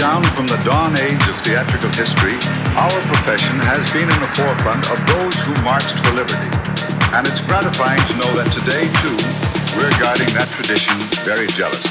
down from the dawn age of theatrical history, our profession has been in the forefront of those who marched for liberty. And it's gratifying to know that today, too, we're guarding that tradition very jealously.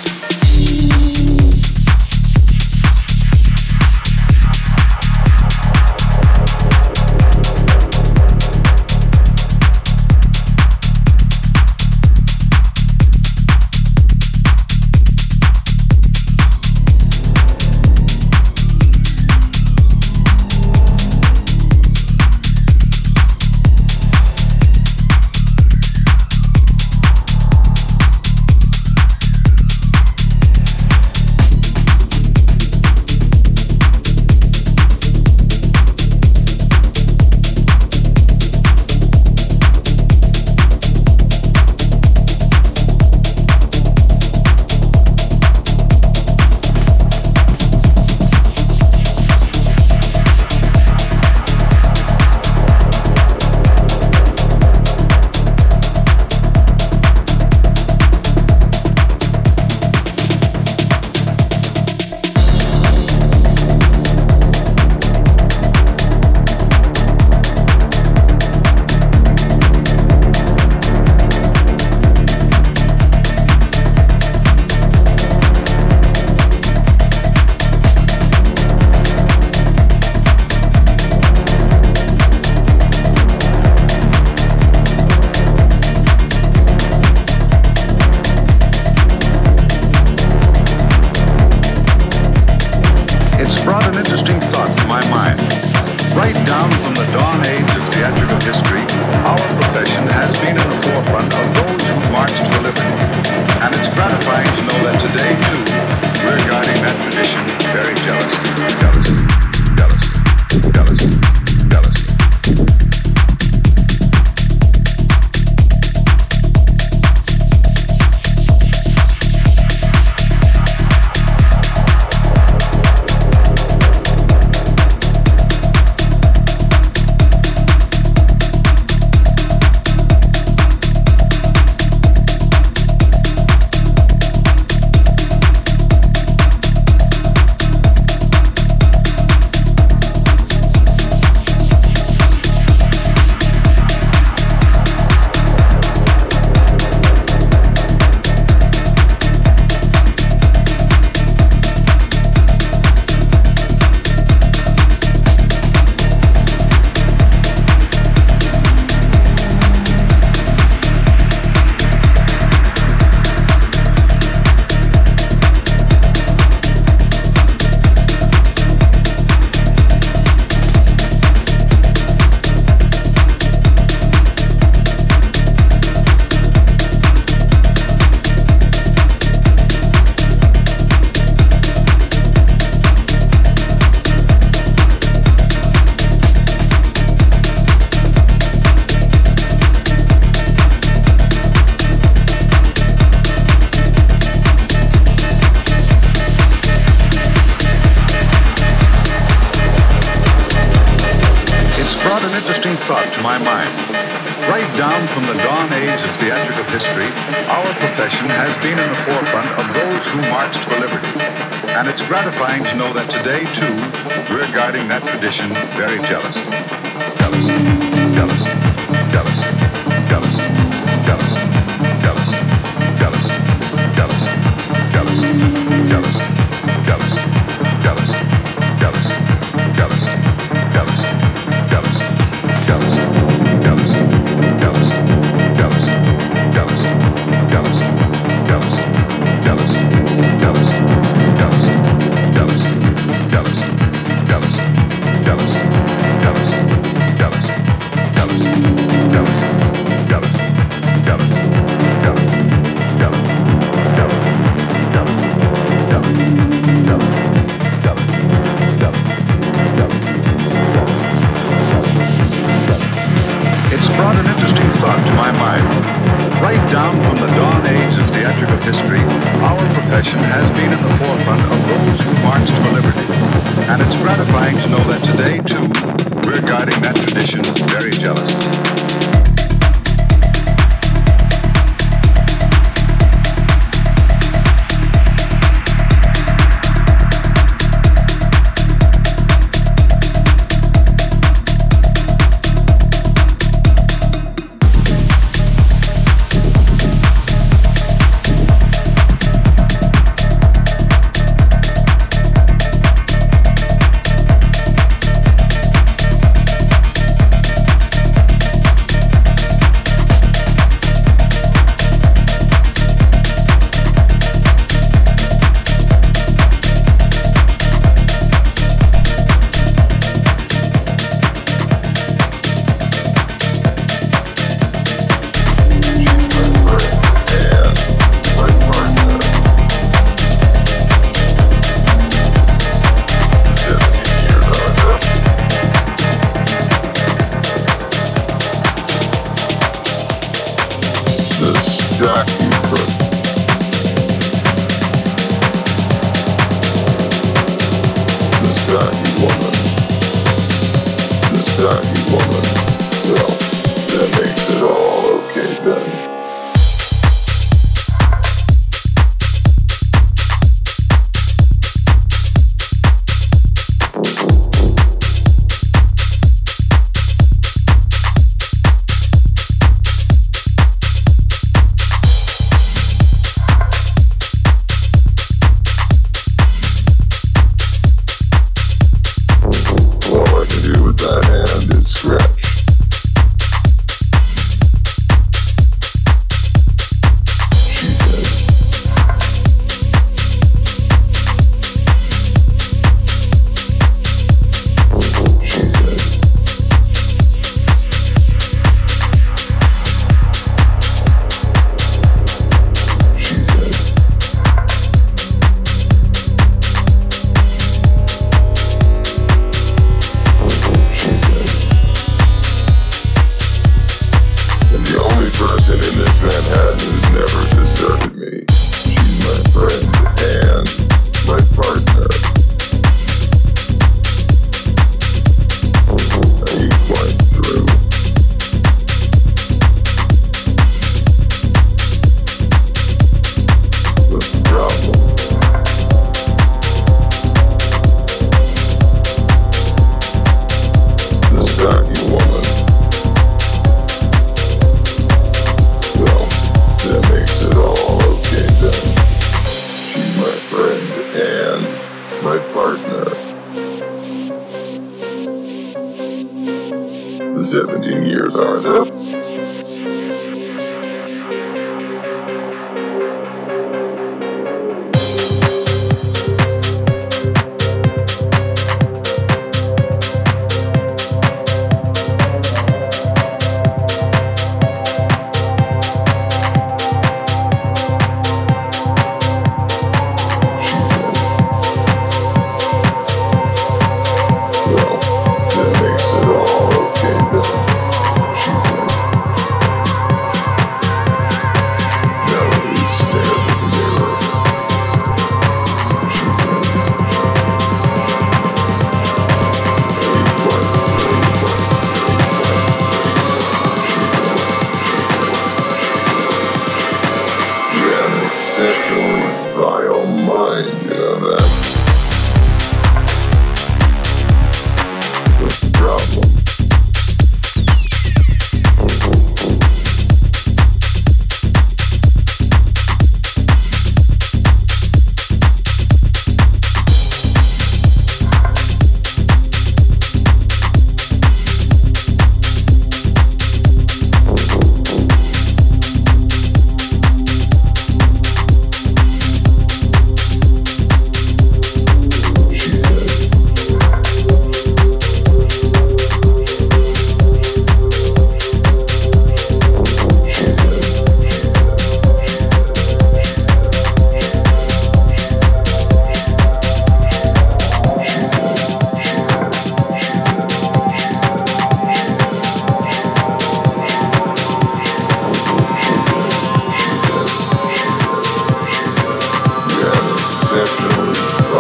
She said.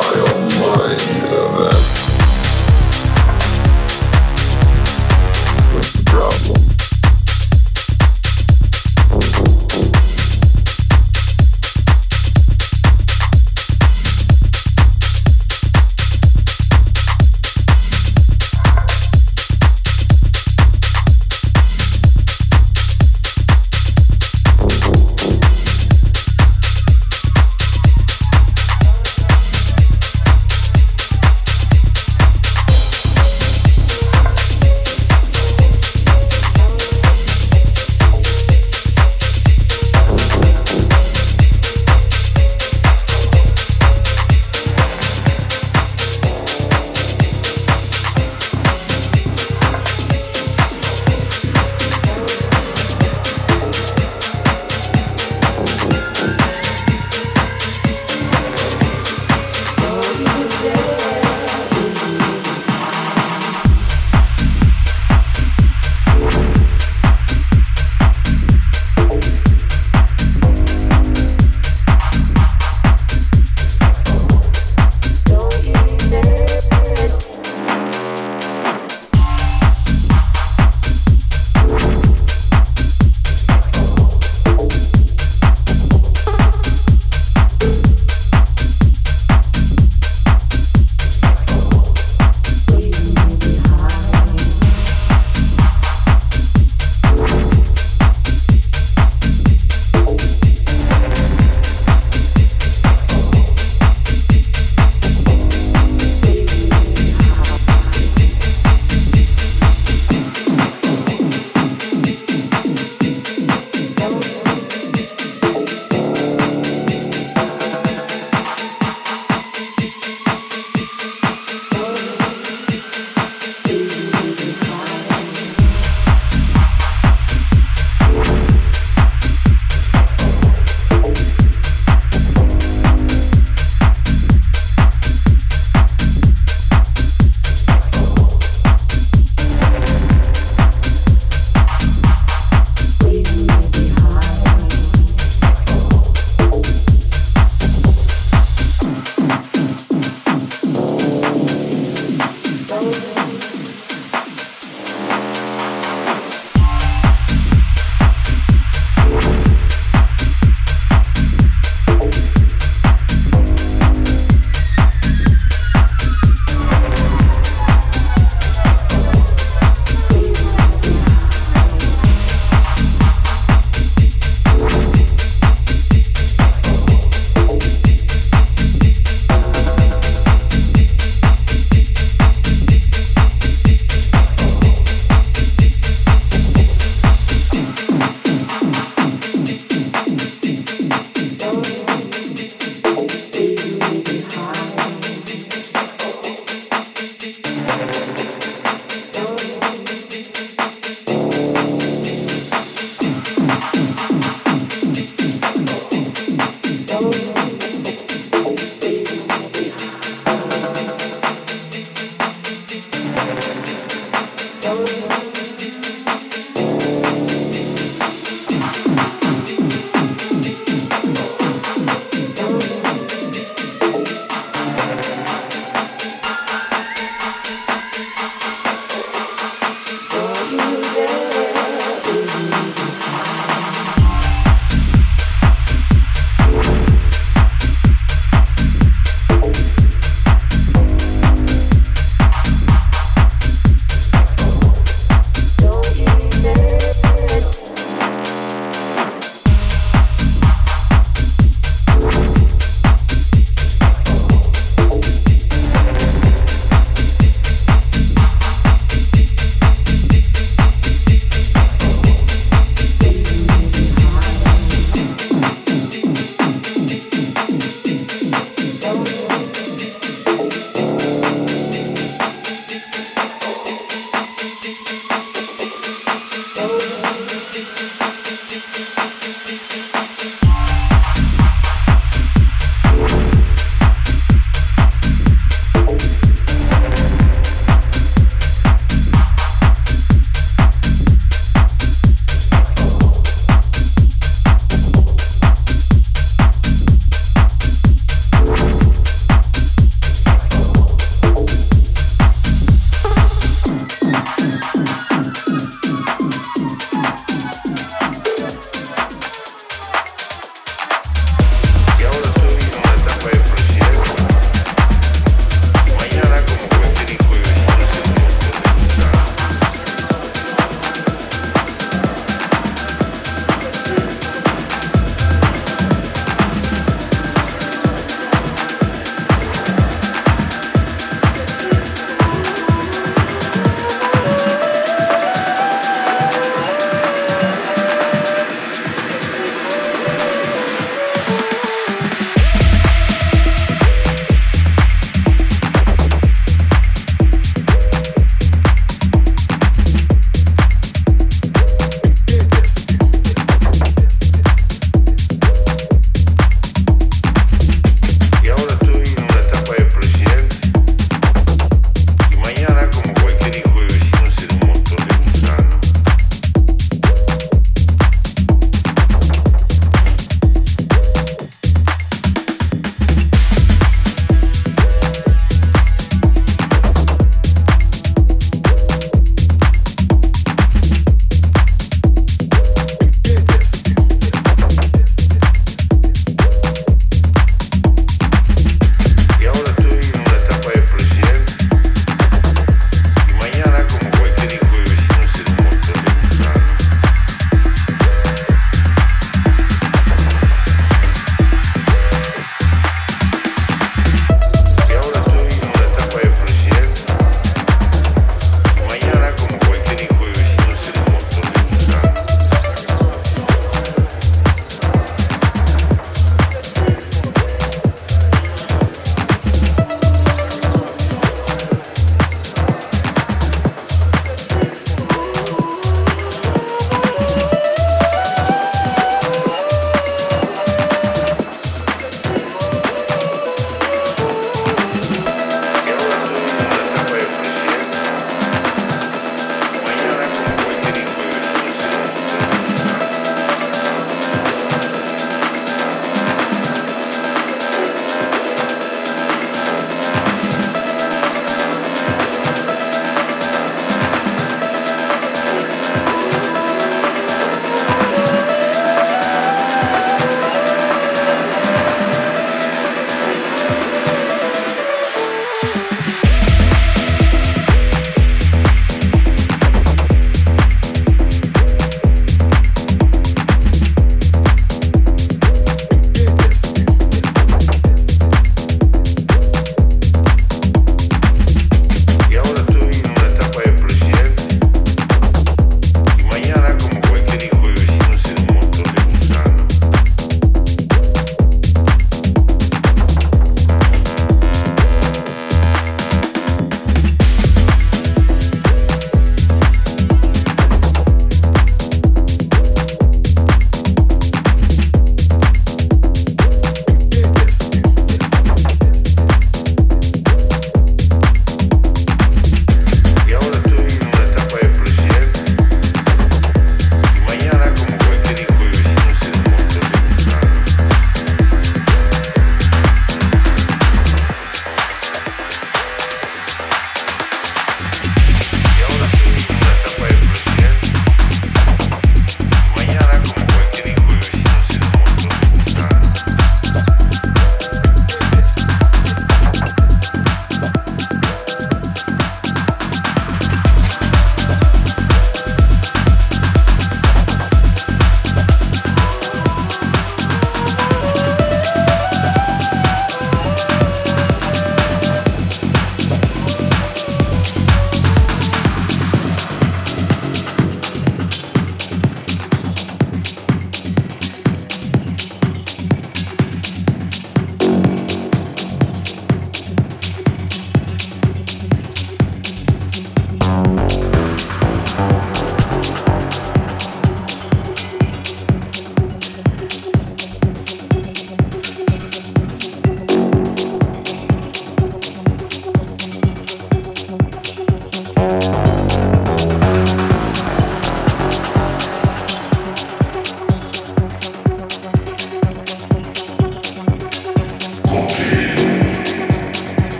style.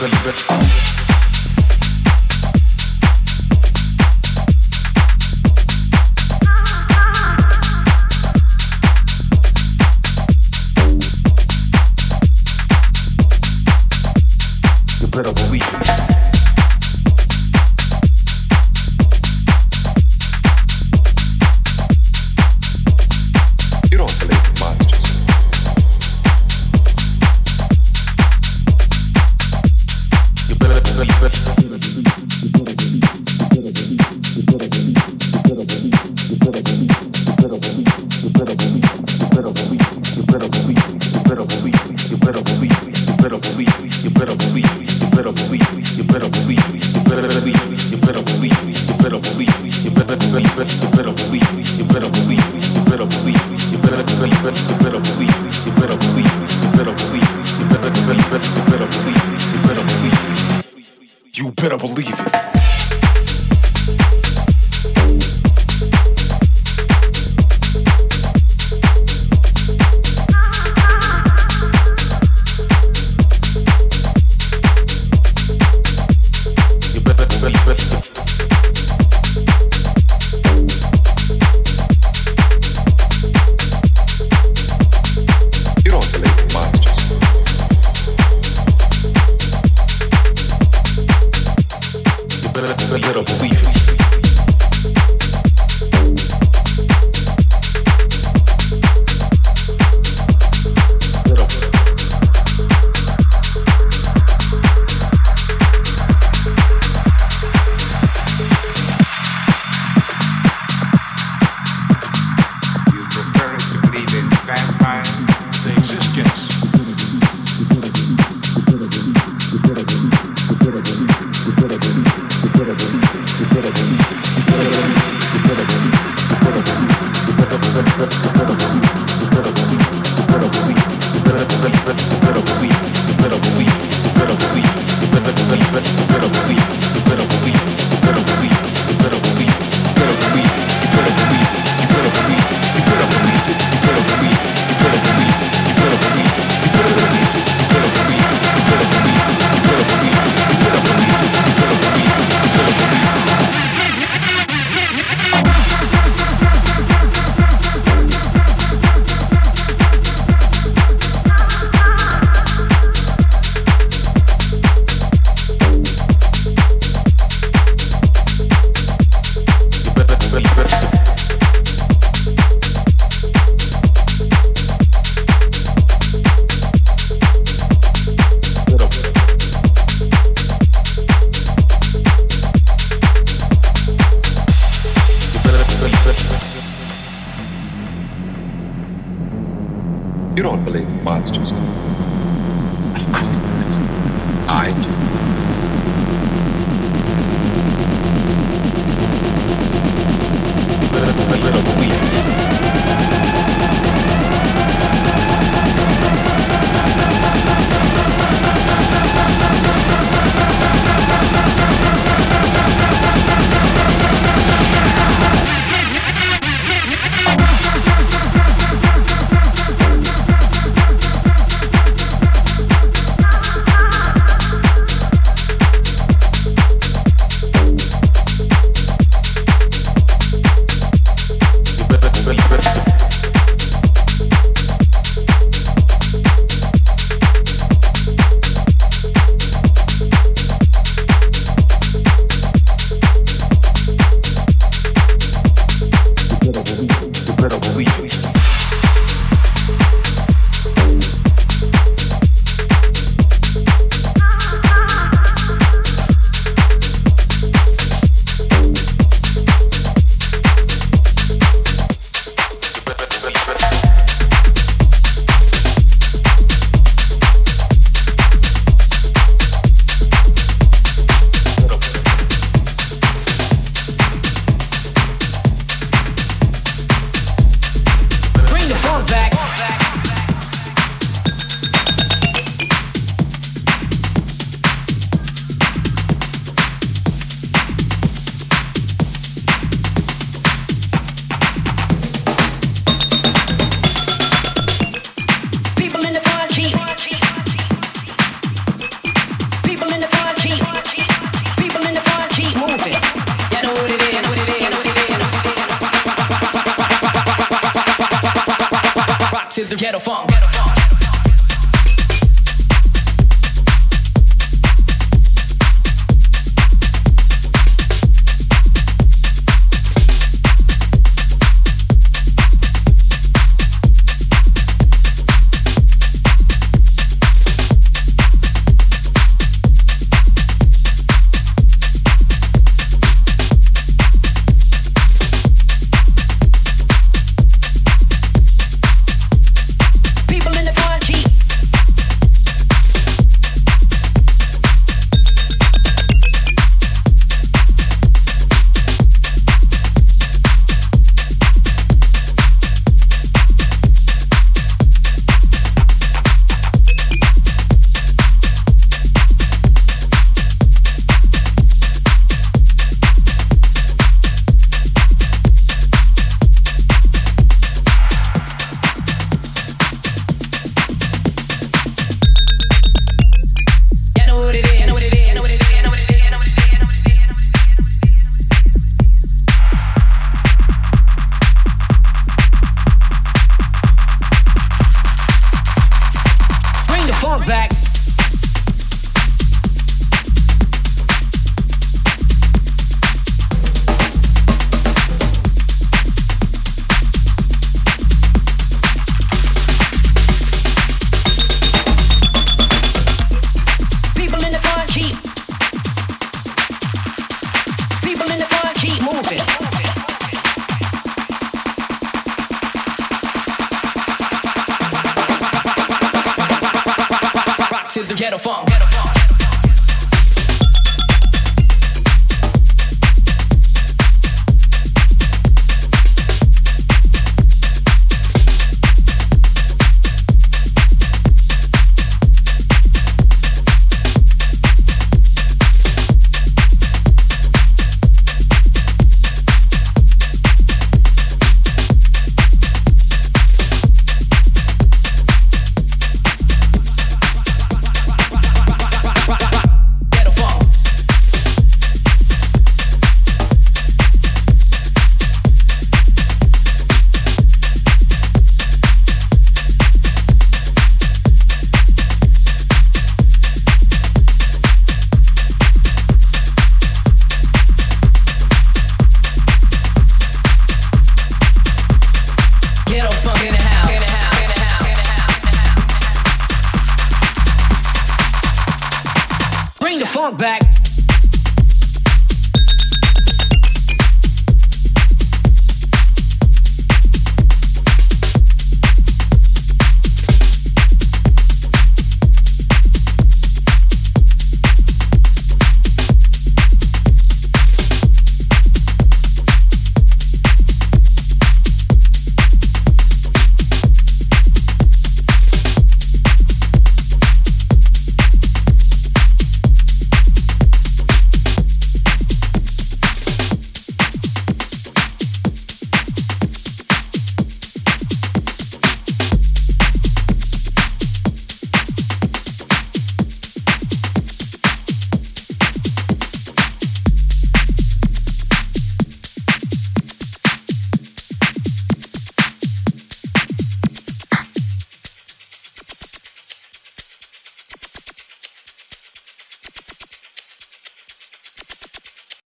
rhythm, rhythm.